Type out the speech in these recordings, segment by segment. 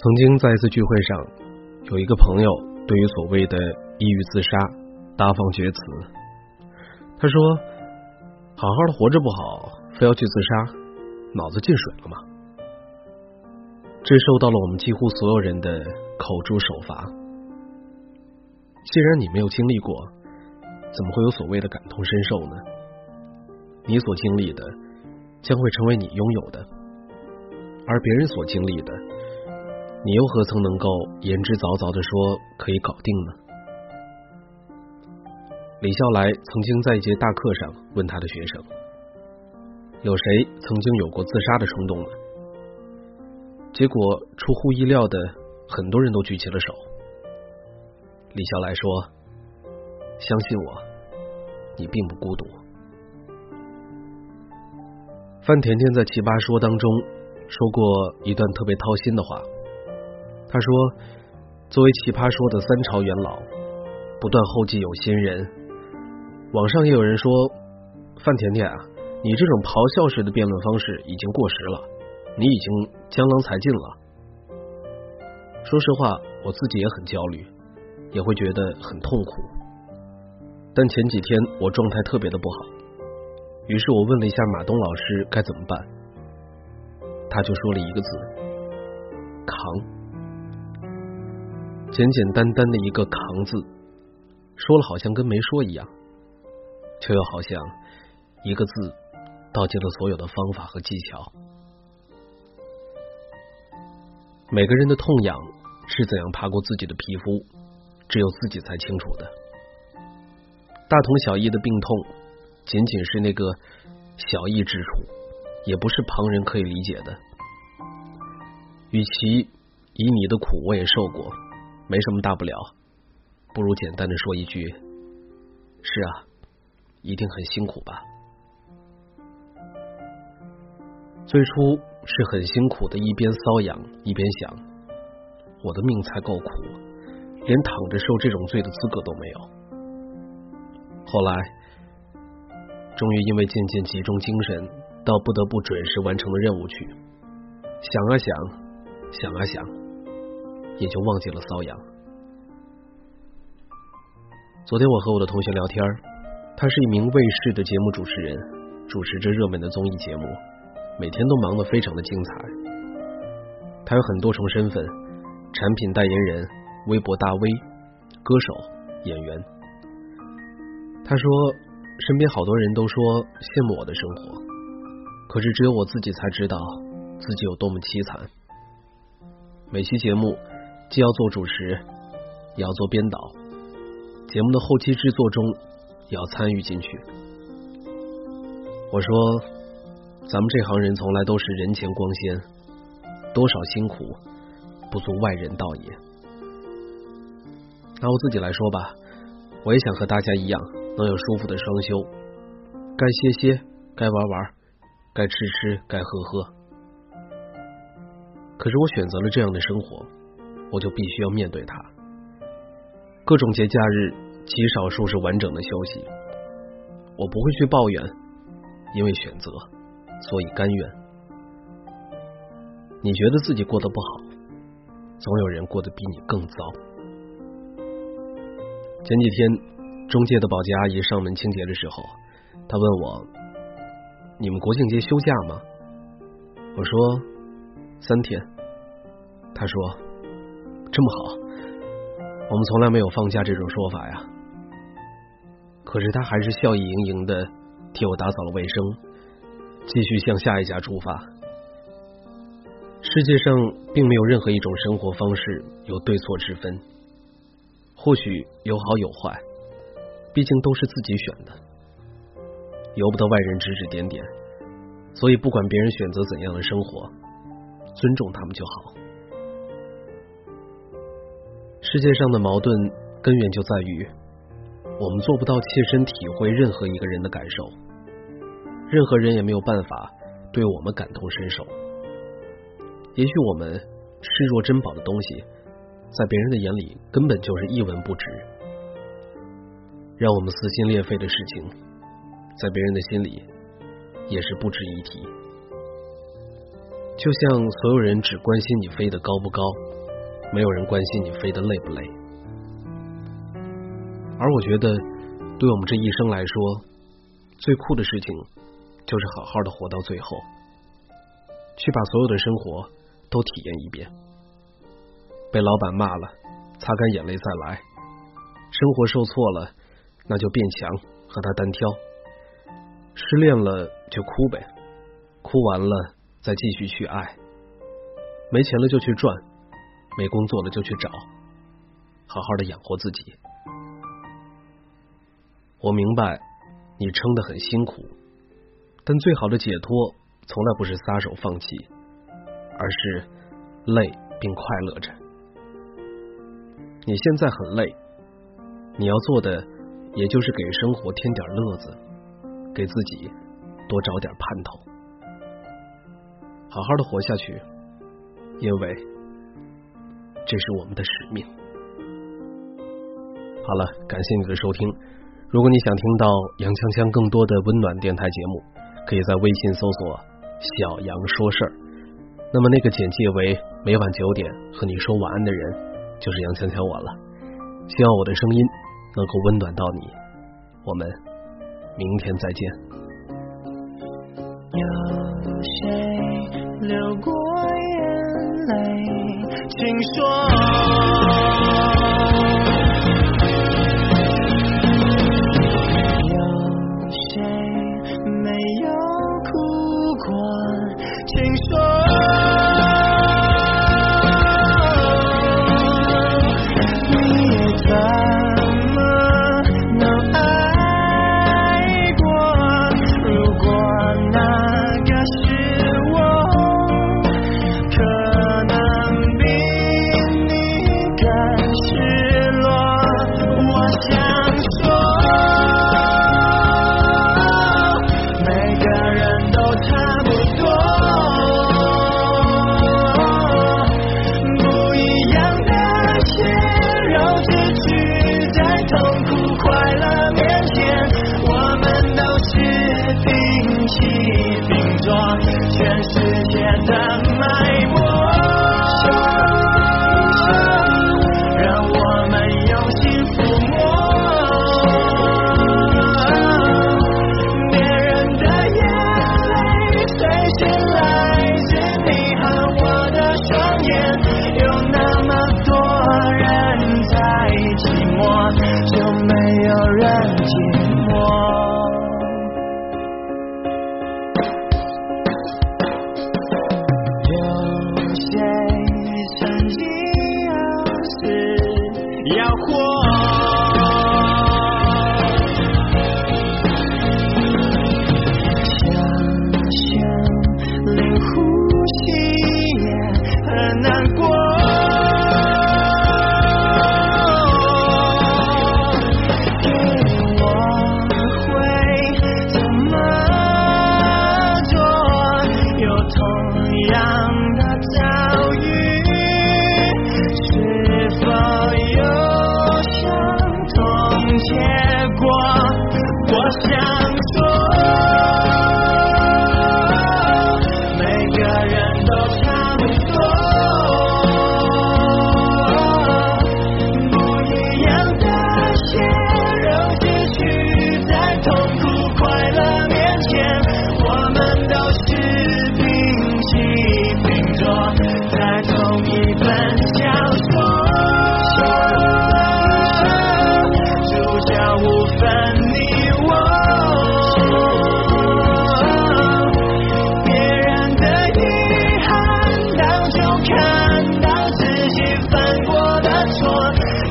曾经在一次聚会上，有一个朋友对于所谓的抑郁自杀大放厥词。他说：“好好的活着不好，非要去自杀，脑子进水了吗？”这受到了我们几乎所有人的口诛手伐。既然你没有经历过，怎么会有所谓的感同身受呢？你所经历的将会成为你拥有的，而别人所经历的。你又何曾能够言之凿凿的说可以搞定呢？李笑来曾经在一节大课上问他的学生：“有谁曾经有过自杀的冲动呢？”结果出乎意料的，很多人都举起了手。李笑来说：“相信我，你并不孤独。”范甜甜在《奇葩说》当中说过一段特别掏心的话。他说：“作为奇葩说的三朝元老，不断后继有新人。网上也有人说，范甜甜啊，你这种咆哮式的辩论方式已经过时了，你已经江郎才尽了。说实话，我自己也很焦虑，也会觉得很痛苦。但前几天我状态特别的不好，于是我问了一下马东老师该怎么办，他就说了一个字：扛。”简简单单的一个“扛”字，说了好像跟没说一样，却又好像一个字道尽了所有的方法和技巧。每个人的痛痒是怎样爬过自己的皮肤，只有自己才清楚的。大同小异的病痛，仅仅是那个小异之处，也不是旁人可以理解的。与其以你的苦我也受过。没什么大不了，不如简单的说一句：“是啊，一定很辛苦吧。”最初是很辛苦的，一边瘙痒一边想：“我的命才够苦，连躺着受这种罪的资格都没有。”后来，终于因为渐渐集中精神，到不得不准时完成了任务去，想啊想，想啊想。也就忘记了瘙痒。昨天我和我的同学聊天，他是一名卫视的节目主持人，主持着热门的综艺节目，每天都忙得非常的精彩。他有很多重身份：产品代言人、微博大 V、歌手、演员。他说，身边好多人都说羡慕我的生活，可是只有我自己才知道自己有多么凄惨。每期节目。既要做主持，也要做编导，节目的后期制作中也要参与进去。我说，咱们这行人从来都是人前光鲜，多少辛苦不足外人道也。拿我自己来说吧，我也想和大家一样，能有舒服的双休，该歇歇，该玩玩，该吃吃，该喝喝。可是我选择了这样的生活。我就必须要面对它。各种节假日，极少数是完整的休息。我不会去抱怨，因为选择，所以甘愿。你觉得自己过得不好，总有人过得比你更糟。前几天，中介的保洁阿姨上门清洁的时候，她问我：“你们国庆节休假吗？”我说：“三天。”她说。这么好，我们从来没有放假这种说法呀。可是他还是笑意盈盈的替我打扫了卫生，继续向下一家出发。世界上并没有任何一种生活方式有对错之分，或许有好有坏，毕竟都是自己选的，由不得外人指指点点。所以不管别人选择怎样的生活，尊重他们就好。世界上的矛盾根源就在于，我们做不到切身体会任何一个人的感受，任何人也没有办法对我们感同身受。也许我们视若珍宝的东西，在别人的眼里根本就是一文不值；让我们撕心裂肺的事情，在别人的心里也是不值一提。就像所有人只关心你飞得高不高。没有人关心你飞得累不累。而我觉得，对我们这一生来说，最酷的事情就是好好的活到最后，去把所有的生活都体验一遍。被老板骂了，擦干眼泪再来；生活受挫了，那就变强，和他单挑。失恋了就哭呗，哭完了再继续去爱。没钱了就去赚，没工作了就去找，好好的养活自己。我明白你撑得很辛苦，但最好的解脱从来不是撒手放弃，而是累并快乐着。你现在很累，你要做的也就是给生活添点乐子，给自己多找点盼头，好好的活下去，因为这是我们的使命。好了，感谢你的收听。如果你想听到杨锵锵更多的温暖电台节目，可以在微信搜索“小杨说事儿”。那么那个简介为每晚九点和你说晚安的人，就是杨锵锵我了。希望我的声音能够温暖到你。我们明天再见。有谁流过眼泪？请说。Yeah. 无分你我。别人的遗憾当就看到自己犯过的错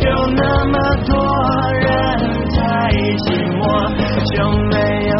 有那么多人在寂寞就没有